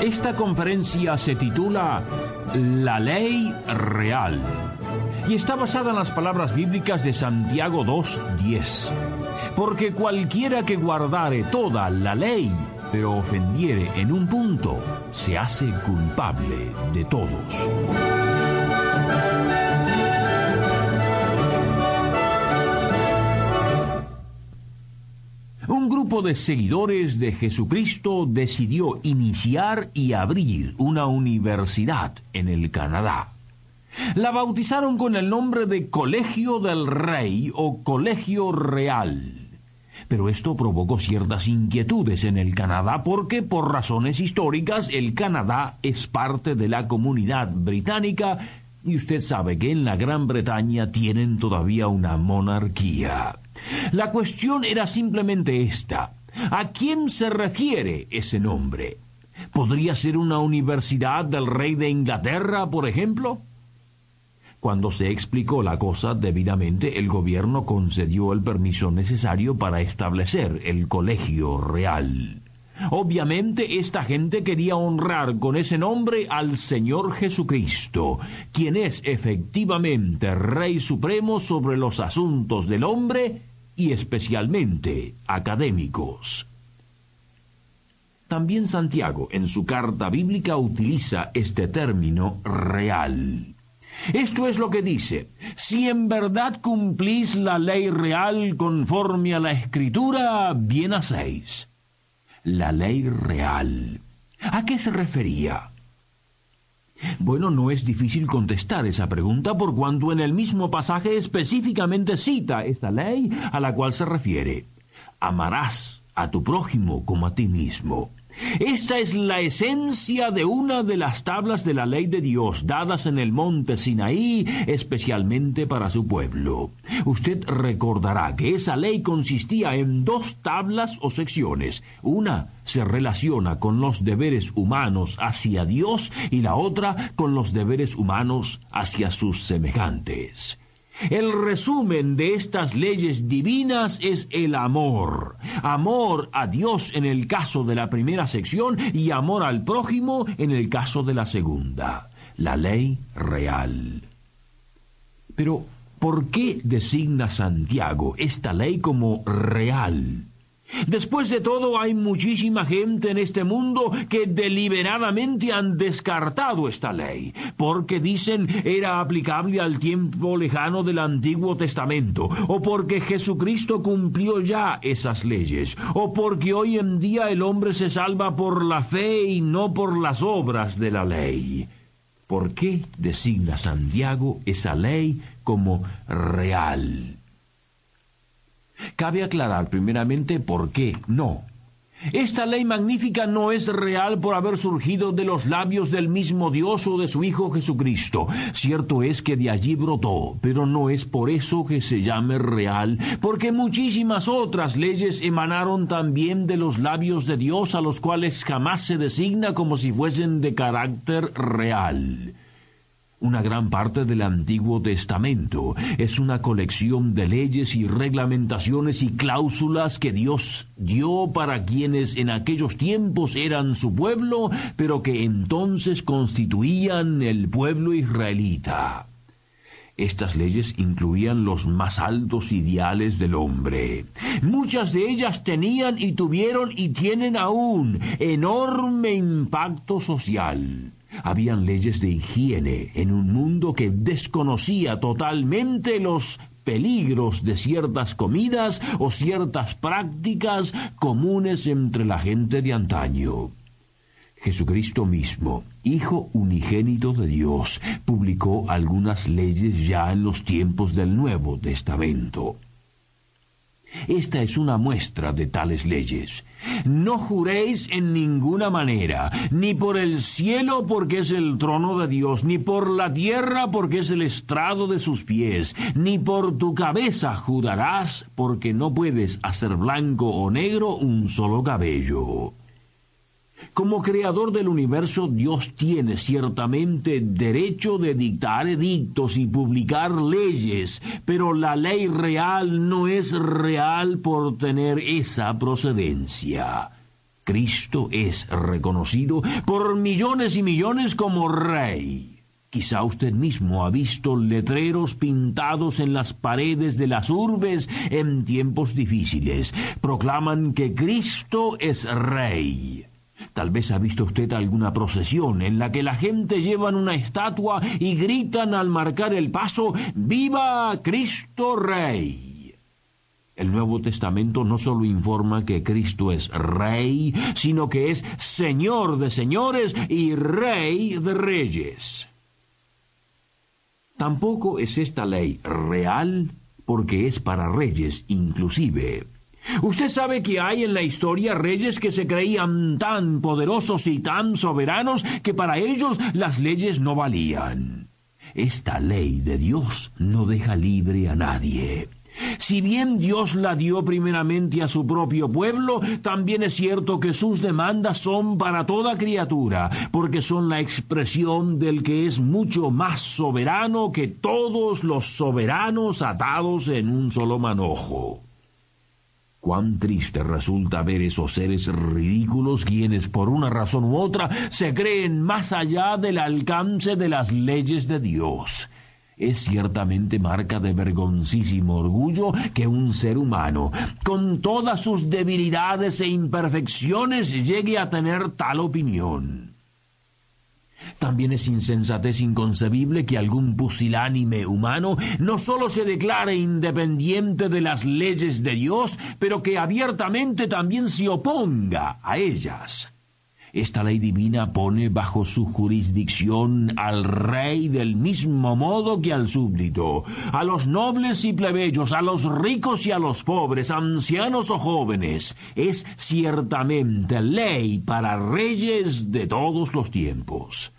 Esta conferencia se titula La Ley Real y está basada en las palabras bíblicas de Santiago 2.10. Porque cualquiera que guardare toda la ley, pero ofendiere en un punto, se hace culpable de todos. De seguidores de Jesucristo decidió iniciar y abrir una universidad en el Canadá. La bautizaron con el nombre de Colegio del Rey o Colegio Real. Pero esto provocó ciertas inquietudes en el Canadá porque por razones históricas el Canadá es parte de la comunidad británica y usted sabe que en la Gran Bretaña tienen todavía una monarquía. La cuestión era simplemente esta. ¿A quién se refiere ese nombre? ¿Podría ser una universidad del rey de Inglaterra, por ejemplo? Cuando se explicó la cosa debidamente, el gobierno concedió el permiso necesario para establecer el colegio real. Obviamente esta gente quería honrar con ese nombre al Señor Jesucristo, quien es efectivamente Rey Supremo sobre los asuntos del hombre y especialmente académicos. También Santiago en su carta bíblica utiliza este término real. Esto es lo que dice, si en verdad cumplís la ley real conforme a la escritura, bien hacéis la ley real. ¿A qué se refería? Bueno, no es difícil contestar esa pregunta por cuanto en el mismo pasaje específicamente cita esa ley a la cual se refiere. Amarás a tu prójimo como a ti mismo. Esta es la esencia de una de las tablas de la ley de Dios dadas en el monte Sinaí especialmente para su pueblo. Usted recordará que esa ley consistía en dos tablas o secciones. Una se relaciona con los deberes humanos hacia Dios y la otra con los deberes humanos hacia sus semejantes. El resumen de estas leyes divinas es el amor. Amor a Dios en el caso de la primera sección y amor al prójimo en el caso de la segunda. La ley real. Pero, ¿por qué designa Santiago esta ley como real? Después de todo, hay muchísima gente en este mundo que deliberadamente han descartado esta ley, porque dicen era aplicable al tiempo lejano del Antiguo Testamento, o porque Jesucristo cumplió ya esas leyes, o porque hoy en día el hombre se salva por la fe y no por las obras de la ley. ¿Por qué designa Santiago esa ley como real? Cabe aclarar primeramente por qué no. Esta ley magnífica no es real por haber surgido de los labios del mismo Dios o de su Hijo Jesucristo. Cierto es que de allí brotó, pero no es por eso que se llame real, porque muchísimas otras leyes emanaron también de los labios de Dios a los cuales jamás se designa como si fuesen de carácter real. Una gran parte del Antiguo Testamento es una colección de leyes y reglamentaciones y cláusulas que Dios dio para quienes en aquellos tiempos eran su pueblo, pero que entonces constituían el pueblo israelita. Estas leyes incluían los más altos ideales del hombre. Muchas de ellas tenían y tuvieron y tienen aún enorme impacto social. Habían leyes de higiene en un mundo que desconocía totalmente los peligros de ciertas comidas o ciertas prácticas comunes entre la gente de antaño. Jesucristo mismo, Hijo unigénito de Dios, publicó algunas leyes ya en los tiempos del Nuevo Testamento. Esta es una muestra de tales leyes. No juréis en ninguna manera, ni por el cielo porque es el trono de Dios, ni por la tierra porque es el estrado de sus pies, ni por tu cabeza jurarás porque no puedes hacer blanco o negro un solo cabello. Como creador del universo, Dios tiene ciertamente derecho de dictar edictos y publicar leyes, pero la ley real no es real por tener esa procedencia. Cristo es reconocido por millones y millones como rey. Quizá usted mismo ha visto letreros pintados en las paredes de las urbes en tiempos difíciles. Proclaman que Cristo es rey. Tal vez ha visto usted alguna procesión en la que la gente llevan una estatua y gritan al marcar el paso ¡Viva Cristo Rey! El Nuevo Testamento no solo informa que Cristo es Rey, sino que es Señor de señores y Rey de reyes. Tampoco es esta ley real porque es para reyes inclusive. Usted sabe que hay en la historia reyes que se creían tan poderosos y tan soberanos que para ellos las leyes no valían. Esta ley de Dios no deja libre a nadie. Si bien Dios la dio primeramente a su propio pueblo, también es cierto que sus demandas son para toda criatura, porque son la expresión del que es mucho más soberano que todos los soberanos atados en un solo manojo. Cuán triste resulta ver esos seres ridículos quienes por una razón u otra se creen más allá del alcance de las leyes de Dios. Es ciertamente marca de vergoncísimo orgullo que un ser humano, con todas sus debilidades e imperfecciones, llegue a tener tal opinión. También es insensatez inconcebible que algún pusilánime humano no solo se declare independiente de las leyes de Dios, pero que abiertamente también se oponga a ellas. Esta ley divina pone bajo su jurisdicción al rey del mismo modo que al súbdito, a los nobles y plebeyos, a los ricos y a los pobres, ancianos o jóvenes. Es ciertamente ley para reyes de todos los tiempos.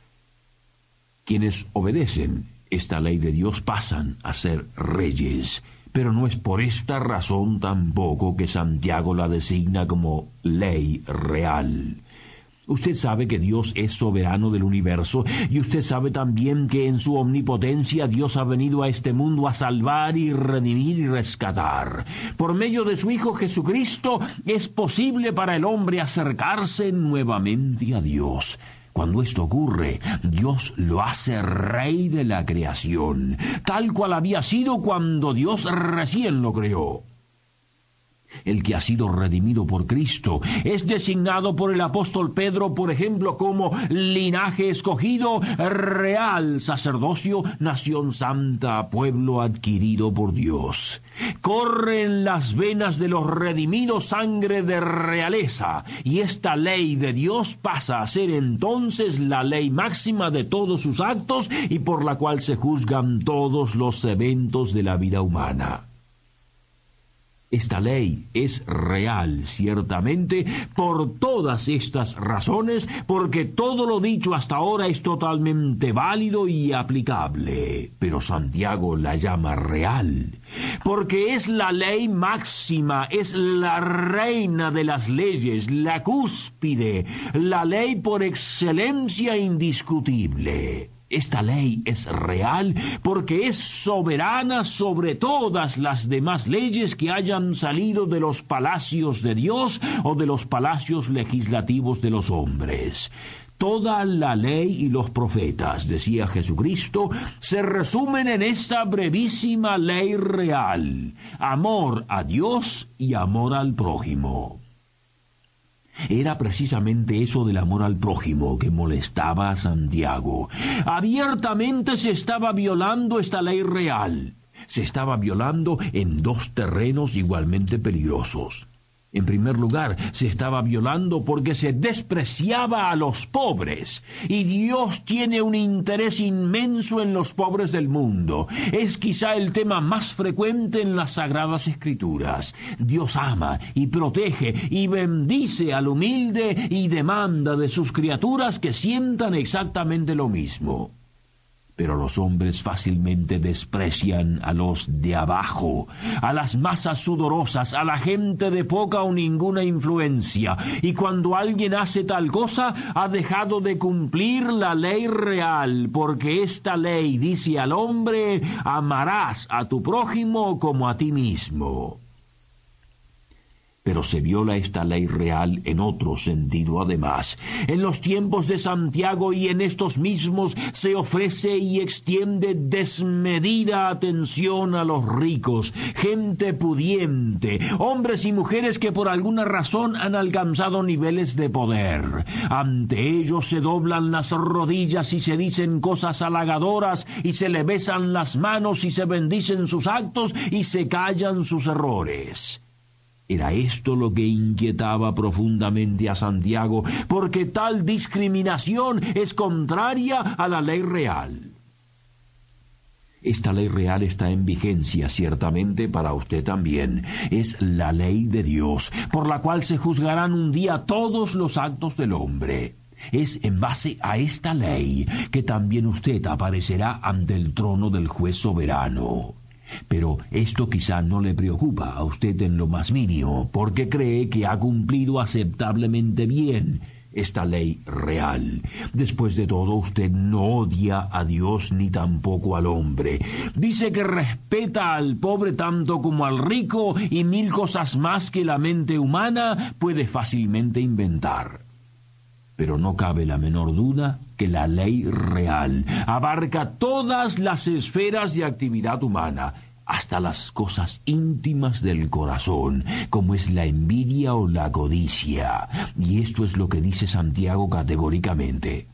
Quienes obedecen esta ley de Dios pasan a ser reyes, pero no es por esta razón tampoco que Santiago la designa como ley real. Usted sabe que Dios es soberano del universo y usted sabe también que en su omnipotencia Dios ha venido a este mundo a salvar y redimir y rescatar. Por medio de su Hijo Jesucristo es posible para el hombre acercarse nuevamente a Dios. Cuando esto ocurre, Dios lo hace rey de la creación, tal cual había sido cuando Dios recién lo creó. El que ha sido redimido por Cristo es designado por el apóstol Pedro, por ejemplo, como linaje escogido, real sacerdocio, nación santa, pueblo adquirido por Dios. Corre en las venas de los redimidos sangre de realeza, y esta ley de Dios pasa a ser entonces la ley máxima de todos sus actos y por la cual se juzgan todos los eventos de la vida humana. Esta ley es real, ciertamente, por todas estas razones, porque todo lo dicho hasta ahora es totalmente válido y aplicable. Pero Santiago la llama real, porque es la ley máxima, es la reina de las leyes, la cúspide, la ley por excelencia indiscutible. Esta ley es real porque es soberana sobre todas las demás leyes que hayan salido de los palacios de Dios o de los palacios legislativos de los hombres. Toda la ley y los profetas, decía Jesucristo, se resumen en esta brevísima ley real, amor a Dios y amor al prójimo. Era precisamente eso del amor al prójimo que molestaba a Santiago. Abiertamente se estaba violando esta ley real. Se estaba violando en dos terrenos igualmente peligrosos. En primer lugar, se estaba violando porque se despreciaba a los pobres. Y Dios tiene un interés inmenso en los pobres del mundo. Es quizá el tema más frecuente en las Sagradas Escrituras. Dios ama y protege y bendice al humilde y demanda de sus criaturas que sientan exactamente lo mismo pero los hombres fácilmente desprecian a los de abajo, a las masas sudorosas, a la gente de poca o ninguna influencia, y cuando alguien hace tal cosa, ha dejado de cumplir la ley real, porque esta ley dice al hombre, amarás a tu prójimo como a ti mismo pero se viola esta ley real en otro sentido además. En los tiempos de Santiago y en estos mismos se ofrece y extiende desmedida atención a los ricos, gente pudiente, hombres y mujeres que por alguna razón han alcanzado niveles de poder. Ante ellos se doblan las rodillas y se dicen cosas halagadoras y se le besan las manos y se bendicen sus actos y se callan sus errores. Era esto lo que inquietaba profundamente a Santiago, porque tal discriminación es contraria a la ley real. Esta ley real está en vigencia ciertamente para usted también. Es la ley de Dios, por la cual se juzgarán un día todos los actos del hombre. Es en base a esta ley que también usted aparecerá ante el trono del juez soberano. Pero esto quizá no le preocupa a usted en lo más mínimo, porque cree que ha cumplido aceptablemente bien esta ley real. Después de todo, usted no odia a Dios ni tampoco al hombre. Dice que respeta al pobre tanto como al rico y mil cosas más que la mente humana puede fácilmente inventar. Pero no cabe la menor duda que la ley real abarca todas las esferas de actividad humana, hasta las cosas íntimas del corazón, como es la envidia o la codicia. Y esto es lo que dice Santiago categóricamente.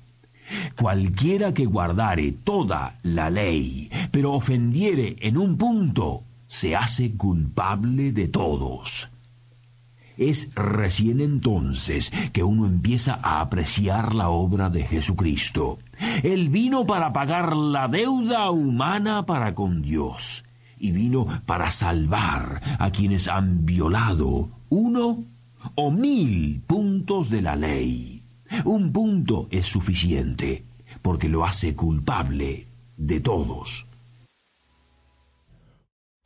Cualquiera que guardare toda la ley, pero ofendiere en un punto, se hace culpable de todos. Es recién entonces que uno empieza a apreciar la obra de Jesucristo. Él vino para pagar la deuda humana para con Dios y vino para salvar a quienes han violado uno o mil puntos de la ley. Un punto es suficiente porque lo hace culpable de todos.